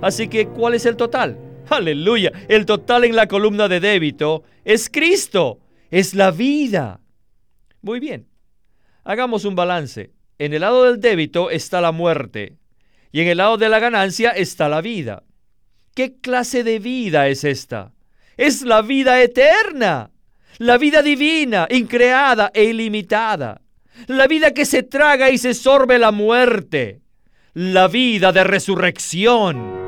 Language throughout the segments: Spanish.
Así que, ¿cuál es el total? Aleluya. El total en la columna de débito es Cristo. Es la vida. Muy bien. Hagamos un balance. En el lado del débito está la muerte y en el lado de la ganancia está la vida. ¿Qué clase de vida es esta? Es la vida eterna, la vida divina, increada e ilimitada, la vida que se traga y se sorbe la muerte, la vida de resurrección.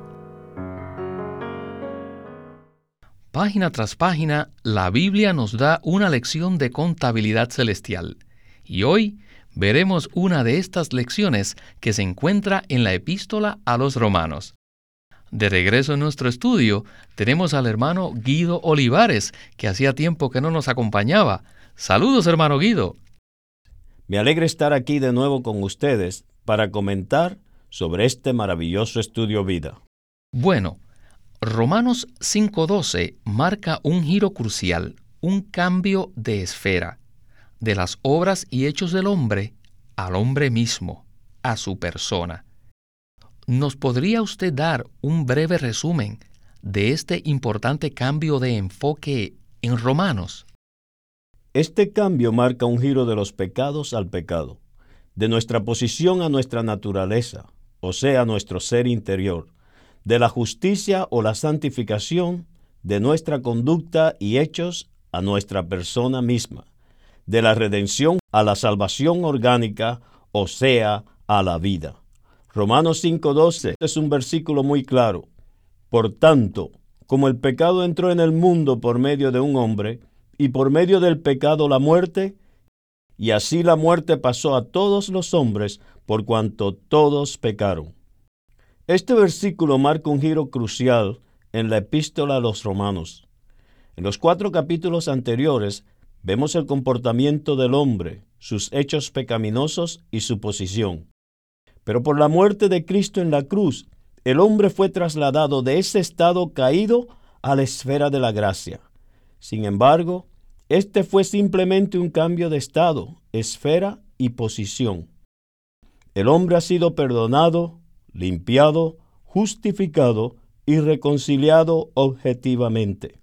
Página tras página, la Biblia nos da una lección de contabilidad celestial. Y hoy veremos una de estas lecciones que se encuentra en la epístola a los romanos. De regreso en nuestro estudio, tenemos al hermano Guido Olivares, que hacía tiempo que no nos acompañaba. Saludos, hermano Guido. Me alegra estar aquí de nuevo con ustedes para comentar sobre este maravilloso estudio vida. Bueno, Romanos 5.12 marca un giro crucial, un cambio de esfera, de las obras y hechos del hombre al hombre mismo, a su persona. ¿Nos podría usted dar un breve resumen de este importante cambio de enfoque en Romanos? Este cambio marca un giro de los pecados al pecado, de nuestra posición a nuestra naturaleza, o sea, nuestro ser interior, de la justicia o la santificación, de nuestra conducta y hechos a nuestra persona misma, de la redención a la salvación orgánica, o sea, a la vida. Romanos 5:12 es un versículo muy claro. Por tanto, como el pecado entró en el mundo por medio de un hombre, y por medio del pecado la muerte, y así la muerte pasó a todos los hombres por cuanto todos pecaron. Este versículo marca un giro crucial en la epístola a los romanos. En los cuatro capítulos anteriores vemos el comportamiento del hombre, sus hechos pecaminosos y su posición. Pero por la muerte de Cristo en la cruz, el hombre fue trasladado de ese estado caído a la esfera de la gracia. Sin embargo, este fue simplemente un cambio de estado, esfera y posición. El hombre ha sido perdonado, limpiado, justificado y reconciliado objetivamente.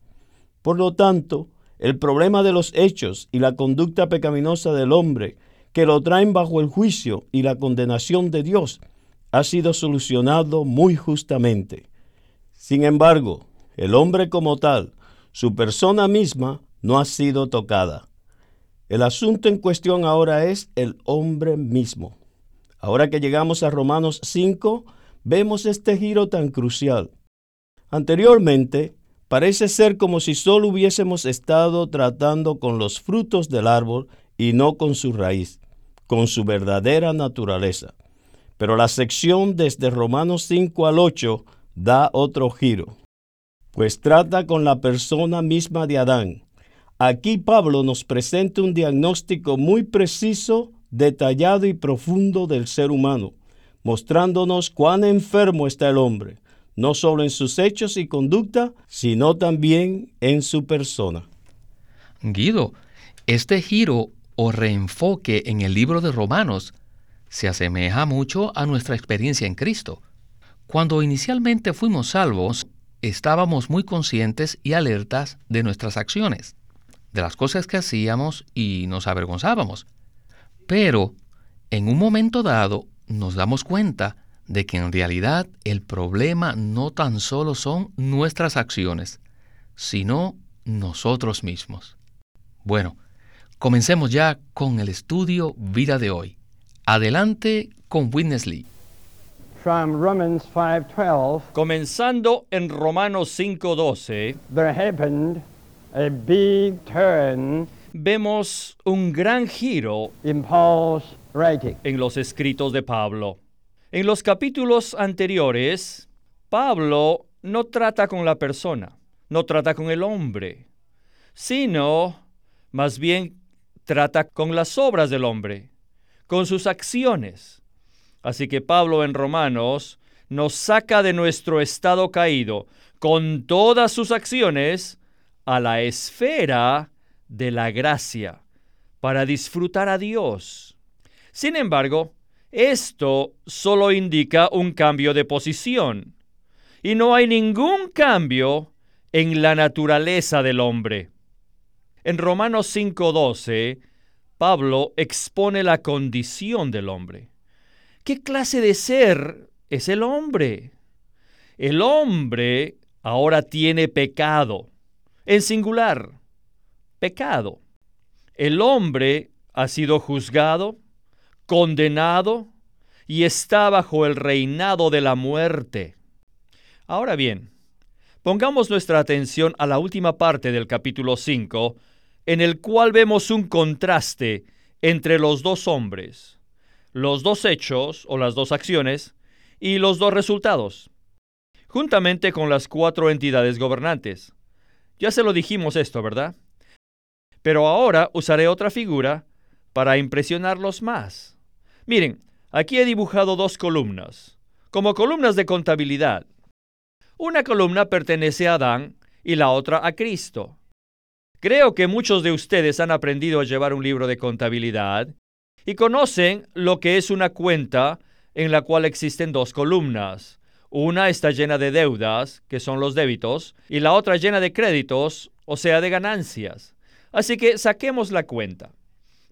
Por lo tanto, el problema de los hechos y la conducta pecaminosa del hombre que lo traen bajo el juicio y la condenación de Dios ha sido solucionado muy justamente. Sin embargo, el hombre como tal, su persona misma, no ha sido tocada. El asunto en cuestión ahora es el hombre mismo. Ahora que llegamos a Romanos 5, vemos este giro tan crucial. Anteriormente, parece ser como si solo hubiésemos estado tratando con los frutos del árbol y no con su raíz, con su verdadera naturaleza. Pero la sección desde Romanos 5 al 8 da otro giro, pues trata con la persona misma de Adán. Aquí Pablo nos presenta un diagnóstico muy preciso, detallado y profundo del ser humano, mostrándonos cuán enfermo está el hombre, no solo en sus hechos y conducta, sino también en su persona. Guido, este giro o reenfoque en el libro de Romanos se asemeja mucho a nuestra experiencia en Cristo. Cuando inicialmente fuimos salvos, estábamos muy conscientes y alertas de nuestras acciones, de las cosas que hacíamos y nos avergonzábamos. Pero, en un momento dado, nos damos cuenta de que en realidad el problema no tan solo son nuestras acciones, sino nosotros mismos. Bueno, Comencemos ya con el estudio Vida de hoy. Adelante con Witness Lee. Comenzando en Romanos 5:12, vemos un gran giro en los escritos de Pablo. En los capítulos anteriores, Pablo no trata con la persona, no trata con el hombre, sino más bien trata con las obras del hombre, con sus acciones. Así que Pablo en Romanos nos saca de nuestro estado caído con todas sus acciones a la esfera de la gracia para disfrutar a Dios. Sin embargo, esto solo indica un cambio de posición y no hay ningún cambio en la naturaleza del hombre. En Romanos 5:12, Pablo expone la condición del hombre. ¿Qué clase de ser es el hombre? El hombre ahora tiene pecado, en singular, pecado. El hombre ha sido juzgado, condenado y está bajo el reinado de la muerte. Ahora bien, pongamos nuestra atención a la última parte del capítulo 5, en el cual vemos un contraste entre los dos hombres, los dos hechos o las dos acciones y los dos resultados, juntamente con las cuatro entidades gobernantes. Ya se lo dijimos esto, ¿verdad? Pero ahora usaré otra figura para impresionarlos más. Miren, aquí he dibujado dos columnas, como columnas de contabilidad. Una columna pertenece a Adán y la otra a Cristo. Creo que muchos de ustedes han aprendido a llevar un libro de contabilidad y conocen lo que es una cuenta en la cual existen dos columnas. Una está llena de deudas, que son los débitos, y la otra llena de créditos, o sea, de ganancias. Así que saquemos la cuenta.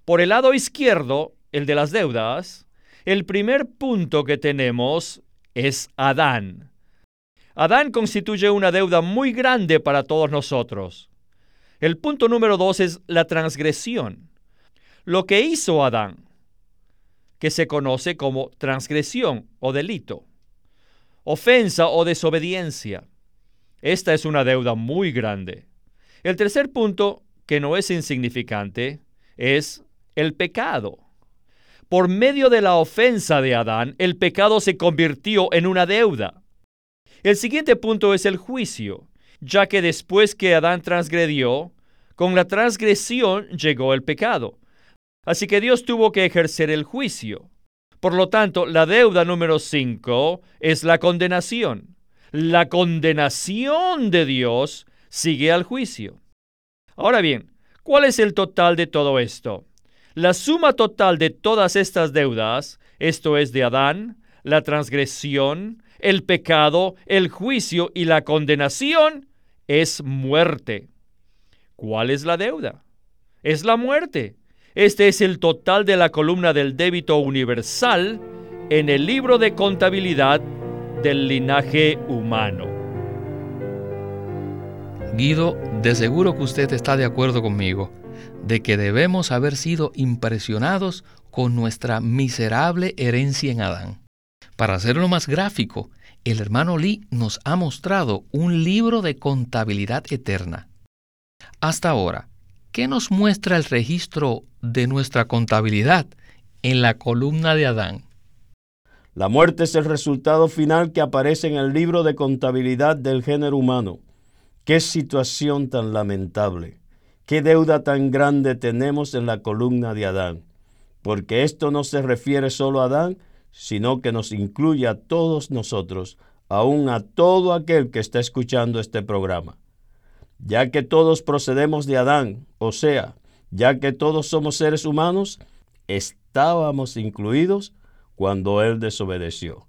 Por el lado izquierdo, el de las deudas, el primer punto que tenemos es Adán. Adán constituye una deuda muy grande para todos nosotros. El punto número dos es la transgresión. Lo que hizo Adán, que se conoce como transgresión o delito, ofensa o desobediencia. Esta es una deuda muy grande. El tercer punto, que no es insignificante, es el pecado. Por medio de la ofensa de Adán, el pecado se convirtió en una deuda. El siguiente punto es el juicio ya que después que Adán transgredió, con la transgresión llegó el pecado. Así que Dios tuvo que ejercer el juicio. Por lo tanto, la deuda número 5 es la condenación. La condenación de Dios sigue al juicio. Ahora bien, ¿cuál es el total de todo esto? La suma total de todas estas deudas, esto es de Adán, la transgresión, el pecado, el juicio y la condenación es muerte. ¿Cuál es la deuda? Es la muerte. Este es el total de la columna del débito universal en el libro de contabilidad del linaje humano. De seguro que usted está de acuerdo conmigo de que debemos haber sido impresionados con nuestra miserable herencia en Adán. Para hacerlo más gráfico, el hermano Lee nos ha mostrado un libro de contabilidad eterna. Hasta ahora, ¿qué nos muestra el registro de nuestra contabilidad en la columna de Adán? La muerte es el resultado final que aparece en el libro de contabilidad del género humano. Qué situación tan lamentable. Qué deuda tan grande tenemos en la columna de Adán. Porque esto no se refiere solo a Adán, sino que nos incluye a todos nosotros, aun a todo aquel que está escuchando este programa. Ya que todos procedemos de Adán, o sea, ya que todos somos seres humanos, estábamos incluidos cuando Él desobedeció,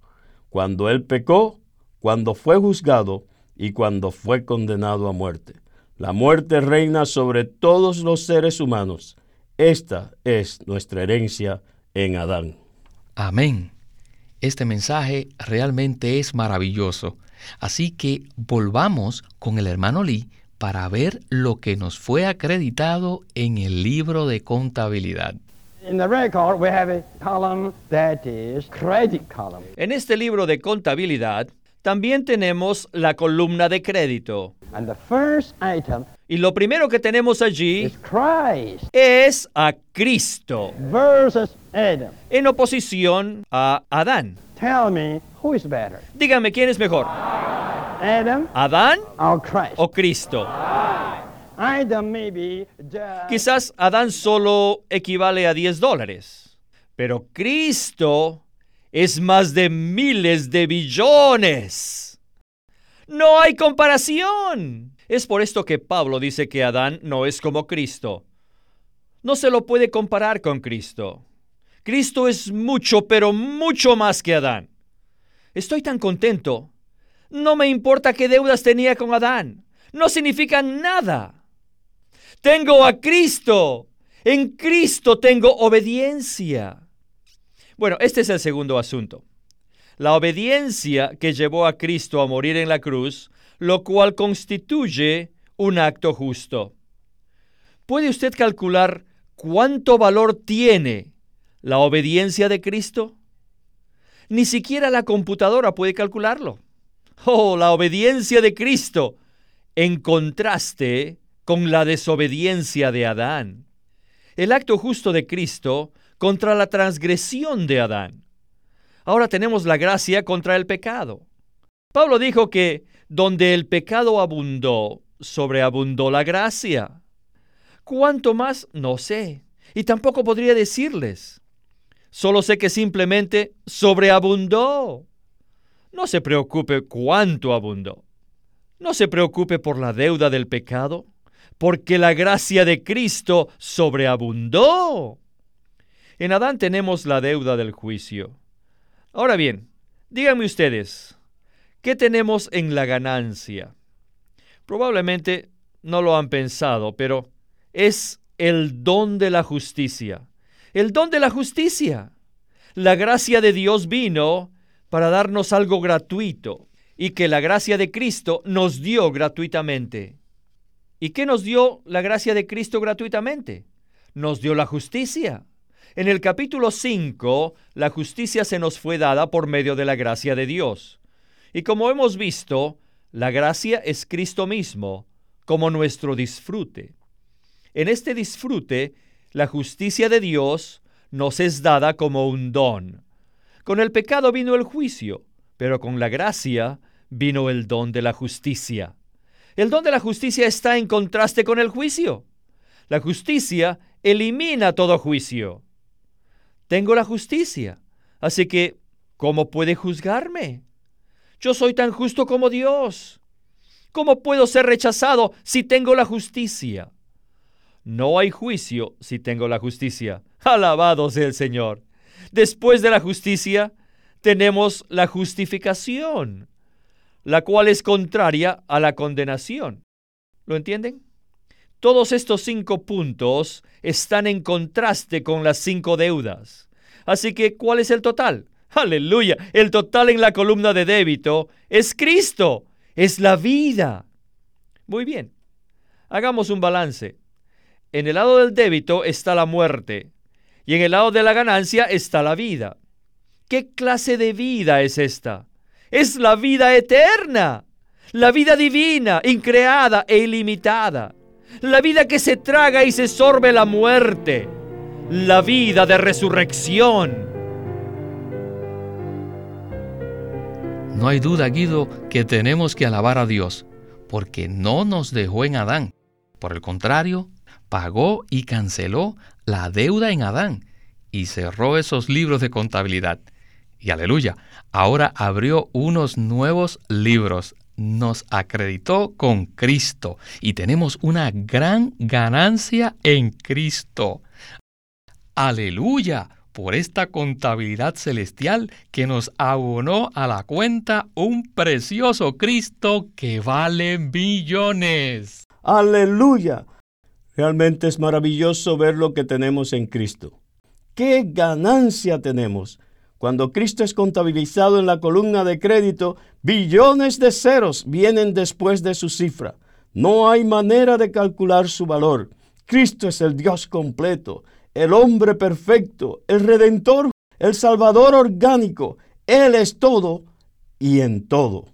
cuando Él pecó, cuando fue juzgado y cuando fue condenado a muerte. La muerte reina sobre todos los seres humanos. Esta es nuestra herencia en Adán. Amén. Este mensaje realmente es maravilloso. Así que volvamos con el hermano Lee para ver lo que nos fue acreditado en el libro de contabilidad. En este libro de contabilidad también tenemos la columna de crédito. y lo primero que tenemos allí es a Cristo en oposición a Adán. Dígame, ¿quién es mejor? Adam ¿Adán or Christ? o Cristo? Adam maybe just Quizás Adán solo equivale a 10 dólares, pero Cristo es más de miles de billones. No hay comparación. Es por esto que Pablo dice que Adán no es como Cristo. No se lo puede comparar con Cristo. Cristo es mucho, pero mucho más que Adán. Estoy tan contento. No me importa qué deudas tenía con Adán. No significan nada. Tengo a Cristo. En Cristo tengo obediencia. Bueno, este es el segundo asunto. La obediencia que llevó a Cristo a morir en la cruz, lo cual constituye un acto justo. ¿Puede usted calcular cuánto valor tiene la obediencia de Cristo? Ni siquiera la computadora puede calcularlo. Oh, la obediencia de Cristo en contraste con la desobediencia de Adán. El acto justo de Cristo contra la transgresión de Adán. Ahora tenemos la gracia contra el pecado. Pablo dijo que donde el pecado abundó, sobreabundó la gracia. ¿Cuánto más? No sé. Y tampoco podría decirles. Solo sé que simplemente sobreabundó. No se preocupe cuánto abundó. No se preocupe por la deuda del pecado, porque la gracia de Cristo sobreabundó. En Adán tenemos la deuda del juicio. Ahora bien, díganme ustedes, ¿qué tenemos en la ganancia? Probablemente no lo han pensado, pero es el don de la justicia. El don de la justicia. La gracia de Dios vino para darnos algo gratuito y que la gracia de Cristo nos dio gratuitamente. ¿Y qué nos dio la gracia de Cristo gratuitamente? Nos dio la justicia. En el capítulo 5, la justicia se nos fue dada por medio de la gracia de Dios. Y como hemos visto, la gracia es Cristo mismo, como nuestro disfrute. En este disfrute, la justicia de Dios nos es dada como un don. Con el pecado vino el juicio, pero con la gracia vino el don de la justicia. El don de la justicia está en contraste con el juicio. La justicia elimina todo juicio. Tengo la justicia, así que, ¿cómo puede juzgarme? Yo soy tan justo como Dios. ¿Cómo puedo ser rechazado si tengo la justicia? No hay juicio si tengo la justicia. Alabado sea el Señor. Después de la justicia, tenemos la justificación, la cual es contraria a la condenación. ¿Lo entienden? Todos estos cinco puntos están en contraste con las cinco deudas. Así que, ¿cuál es el total? Aleluya. El total en la columna de débito es Cristo. Es la vida. Muy bien. Hagamos un balance. En el lado del débito está la muerte y en el lado de la ganancia está la vida. ¿Qué clase de vida es esta? Es la vida eterna, la vida divina, increada e ilimitada, la vida que se traga y se sorbe la muerte, la vida de resurrección. No hay duda, Guido, que tenemos que alabar a Dios, porque no nos dejó en Adán. Por el contrario, pagó y canceló la deuda en Adán y cerró esos libros de contabilidad. Y aleluya, ahora abrió unos nuevos libros, nos acreditó con Cristo y tenemos una gran ganancia en Cristo. Aleluya por esta contabilidad celestial que nos abonó a la cuenta un precioso Cristo que vale billones. Aleluya. Realmente es maravilloso ver lo que tenemos en Cristo. ¿Qué ganancia tenemos? Cuando Cristo es contabilizado en la columna de crédito, billones de ceros vienen después de su cifra. No hay manera de calcular su valor. Cristo es el Dios completo, el hombre perfecto, el redentor, el salvador orgánico. Él es todo y en todo.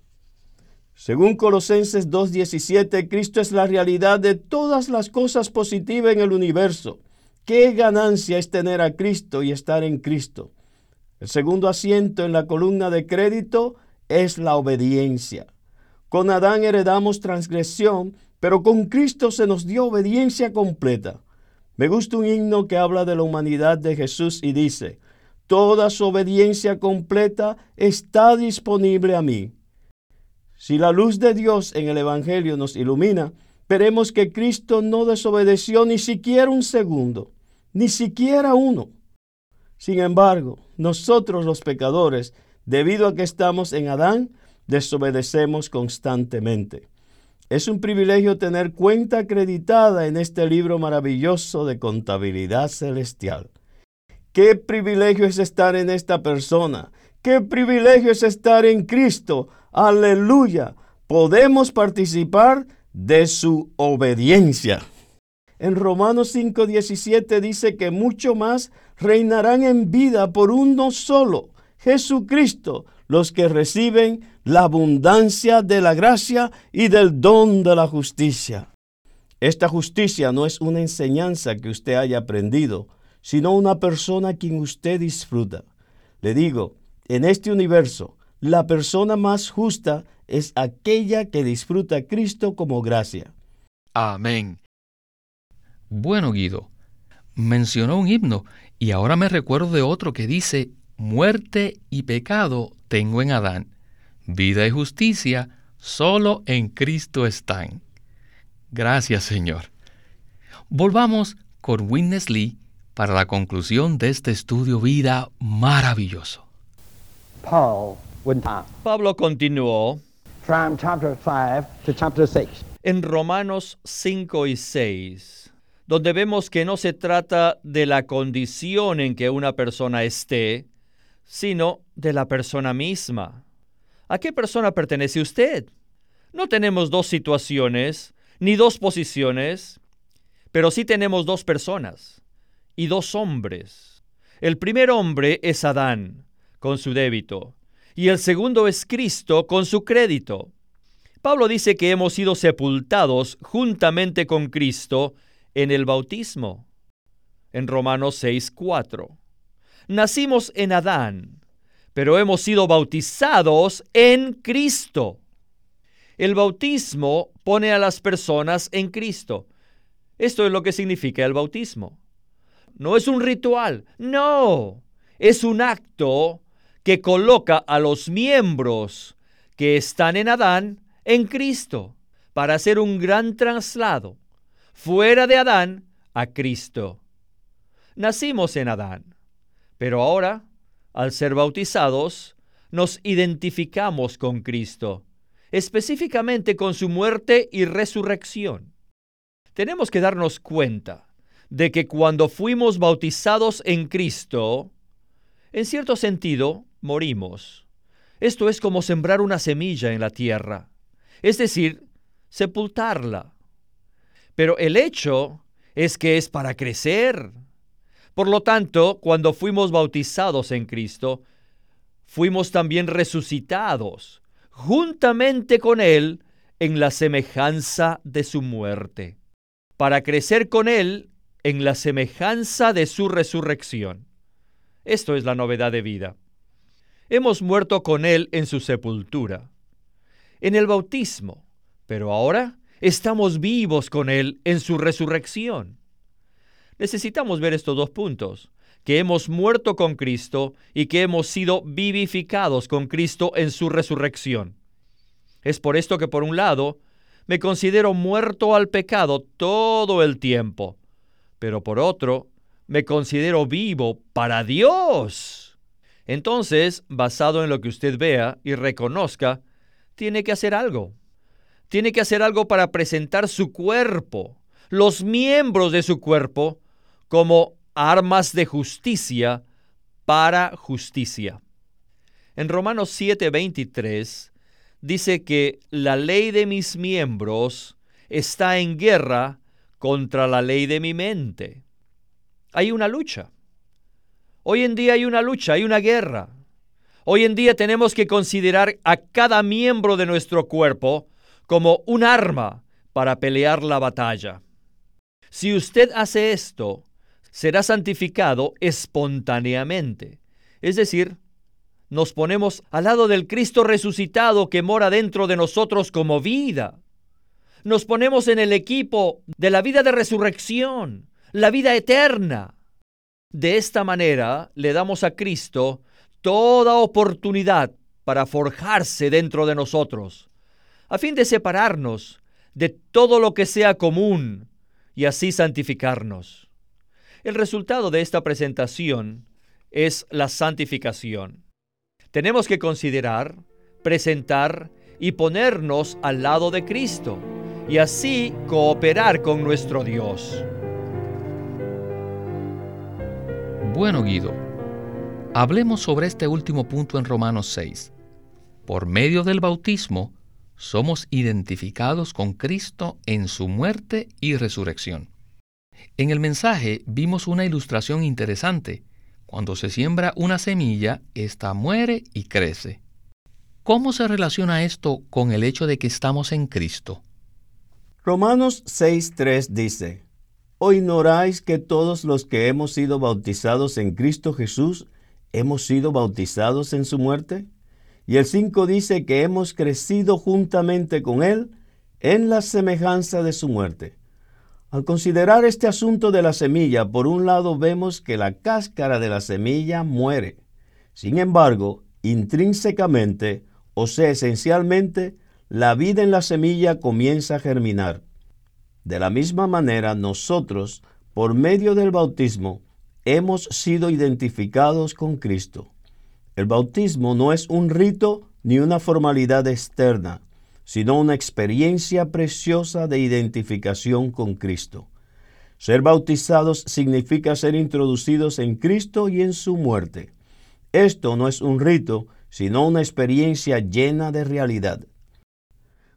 Según Colosenses 2.17, Cristo es la realidad de todas las cosas positivas en el universo. ¿Qué ganancia es tener a Cristo y estar en Cristo? El segundo asiento en la columna de crédito es la obediencia. Con Adán heredamos transgresión, pero con Cristo se nos dio obediencia completa. Me gusta un himno que habla de la humanidad de Jesús y dice, Toda su obediencia completa está disponible a mí. Si la luz de Dios en el Evangelio nos ilumina, veremos que Cristo no desobedeció ni siquiera un segundo, ni siquiera uno. Sin embargo, nosotros los pecadores, debido a que estamos en Adán, desobedecemos constantemente. Es un privilegio tener cuenta acreditada en este libro maravilloso de contabilidad celestial. Qué privilegio es estar en esta persona. Qué privilegio es estar en Cristo. Aleluya. Podemos participar de su obediencia. En Romanos 5:17 dice que mucho más reinarán en vida por uno solo, Jesucristo, los que reciben la abundancia de la gracia y del don de la justicia. Esta justicia no es una enseñanza que usted haya aprendido, sino una persona quien usted disfruta. Le digo, en este universo, la persona más justa es aquella que disfruta a Cristo como gracia. Amén. Bueno, Guido, mencionó un himno y ahora me recuerdo de otro que dice, muerte y pecado tengo en Adán, vida y justicia solo en Cristo están. Gracias, Señor. Volvamos con Witness Lee para la conclusión de este estudio vida maravilloso. Pablo continuó from chapter 5 to chapter 6. en Romanos 5 y 6, donde vemos que no se trata de la condición en que una persona esté, sino de la persona misma. ¿A qué persona pertenece usted? No tenemos dos situaciones, ni dos posiciones, pero sí tenemos dos personas y dos hombres. El primer hombre es Adán, con su débito, y el segundo es Cristo, con su crédito. Pablo dice que hemos sido sepultados juntamente con Cristo en el bautismo. En Romanos 6:4. Nacimos en Adán, pero hemos sido bautizados en Cristo. El bautismo pone a las personas en Cristo. Esto es lo que significa el bautismo. No es un ritual, no, es un acto que coloca a los miembros que están en Adán en Cristo para hacer un gran traslado fuera de Adán a Cristo. Nacimos en Adán, pero ahora, al ser bautizados, nos identificamos con Cristo, específicamente con su muerte y resurrección. Tenemos que darnos cuenta de que cuando fuimos bautizados en Cristo, en cierto sentido, morimos. Esto es como sembrar una semilla en la tierra, es decir, sepultarla. Pero el hecho es que es para crecer. Por lo tanto, cuando fuimos bautizados en Cristo, fuimos también resucitados juntamente con Él en la semejanza de su muerte, para crecer con Él en la semejanza de su resurrección. Esto es la novedad de vida. Hemos muerto con Él en su sepultura, en el bautismo, pero ahora estamos vivos con Él en su resurrección. Necesitamos ver estos dos puntos, que hemos muerto con Cristo y que hemos sido vivificados con Cristo en su resurrección. Es por esto que por un lado me considero muerto al pecado todo el tiempo, pero por otro, me considero vivo para Dios. Entonces, basado en lo que usted vea y reconozca, tiene que hacer algo. Tiene que hacer algo para presentar su cuerpo, los miembros de su cuerpo, como armas de justicia para justicia. En Romanos 7:23 dice que la ley de mis miembros está en guerra contra la ley de mi mente. Hay una lucha. Hoy en día hay una lucha, hay una guerra. Hoy en día tenemos que considerar a cada miembro de nuestro cuerpo como un arma para pelear la batalla. Si usted hace esto, será santificado espontáneamente. Es decir, nos ponemos al lado del Cristo resucitado que mora dentro de nosotros como vida. Nos ponemos en el equipo de la vida de resurrección, la vida eterna. De esta manera le damos a Cristo toda oportunidad para forjarse dentro de nosotros, a fin de separarnos de todo lo que sea común y así santificarnos. El resultado de esta presentación es la santificación. Tenemos que considerar, presentar y ponernos al lado de Cristo y así cooperar con nuestro Dios. Bueno, Guido, hablemos sobre este último punto en Romanos 6. Por medio del bautismo, somos identificados con Cristo en su muerte y resurrección. En el mensaje vimos una ilustración interesante. Cuando se siembra una semilla, ésta muere y crece. ¿Cómo se relaciona esto con el hecho de que estamos en Cristo? Romanos 6.3 dice, ¿O ignoráis que todos los que hemos sido bautizados en Cristo Jesús hemos sido bautizados en su muerte? Y el 5 dice que hemos crecido juntamente con Él en la semejanza de su muerte. Al considerar este asunto de la semilla, por un lado vemos que la cáscara de la semilla muere. Sin embargo, intrínsecamente, o sea, esencialmente, la vida en la semilla comienza a germinar. De la misma manera, nosotros, por medio del bautismo, hemos sido identificados con Cristo. El bautismo no es un rito ni una formalidad externa, sino una experiencia preciosa de identificación con Cristo. Ser bautizados significa ser introducidos en Cristo y en su muerte. Esto no es un rito, sino una experiencia llena de realidad.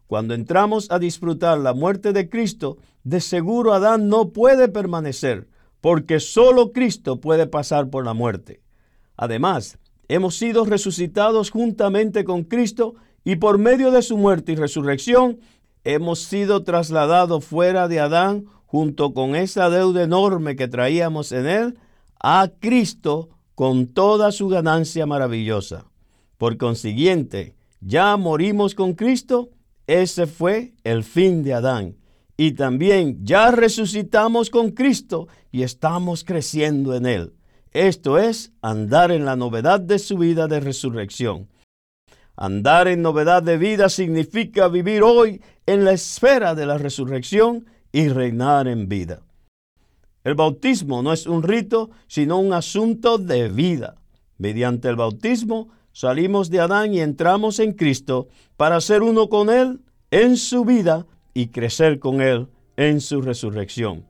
Cuando entramos a disfrutar la muerte de Cristo, de seguro Adán no puede permanecer, porque solo Cristo puede pasar por la muerte. Además, hemos sido resucitados juntamente con Cristo y por medio de su muerte y resurrección hemos sido trasladados fuera de Adán junto con esa deuda enorme que traíamos en él a Cristo con toda su ganancia maravillosa. Por consiguiente, ya morimos con Cristo, ese fue el fin de Adán. Y también ya resucitamos con Cristo y estamos creciendo en él. Esto es andar en la novedad de su vida de resurrección. Andar en novedad de vida significa vivir hoy en la esfera de la resurrección y reinar en vida. El bautismo no es un rito, sino un asunto de vida. Mediante el bautismo salimos de Adán y entramos en Cristo para ser uno con Él en su vida y crecer con Él en su resurrección.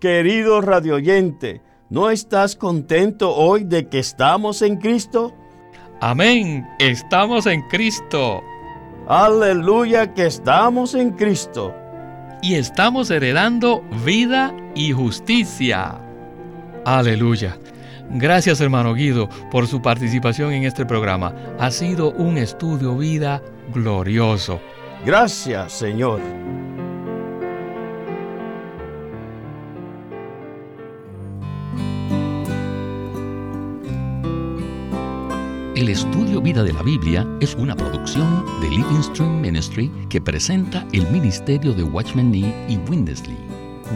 Querido radioyente, ¿No estás contento hoy de que estamos en Cristo? Amén, estamos en Cristo. Aleluya que estamos en Cristo. Y estamos heredando vida y justicia. Aleluya. Gracias hermano Guido por su participación en este programa. Ha sido un estudio vida glorioso. Gracias Señor. El estudio Vida de la Biblia es una producción de Living Stream Ministry que presenta el ministerio de Watchman Nee y Winnesley.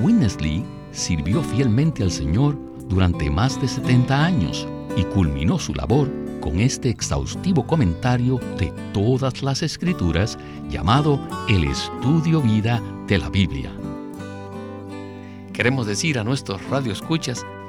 Winnesley sirvió fielmente al Señor durante más de 70 años y culminó su labor con este exhaustivo comentario de todas las escrituras llamado El Estudio Vida de la Biblia. Queremos decir a nuestros radioescuchas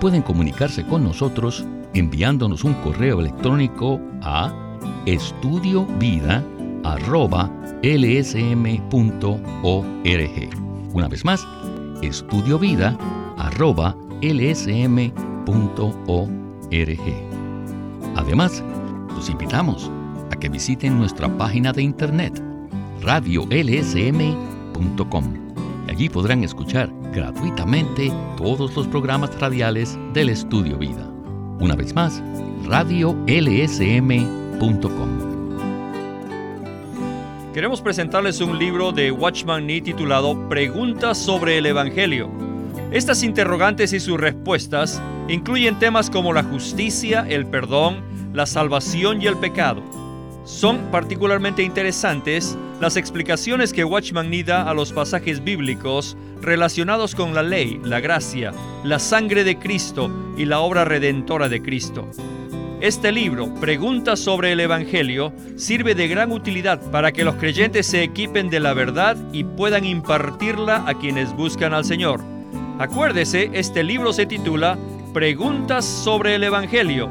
pueden comunicarse con nosotros enviándonos un correo electrónico a estudiovida.lsm.org. Una vez más, estudiovida.lsm.org. Además, Los invitamos a que visiten nuestra página de internet radiolsm.com. Allí podrán escuchar gratuitamente todos los programas radiales del Estudio Vida. Una vez más, radiolsm.com. Queremos presentarles un libro de Watchman Nee titulado Preguntas sobre el Evangelio. Estas interrogantes y sus respuestas incluyen temas como la justicia, el perdón, la salvación y el pecado. Son particularmente interesantes las explicaciones que Watchman Nee da a los pasajes bíblicos relacionados con la ley, la gracia, la sangre de Cristo y la obra redentora de Cristo. Este libro, Preguntas sobre el Evangelio, sirve de gran utilidad para que los creyentes se equipen de la verdad y puedan impartirla a quienes buscan al Señor. Acuérdese, este libro se titula Preguntas sobre el Evangelio,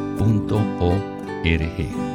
www.ecc.org.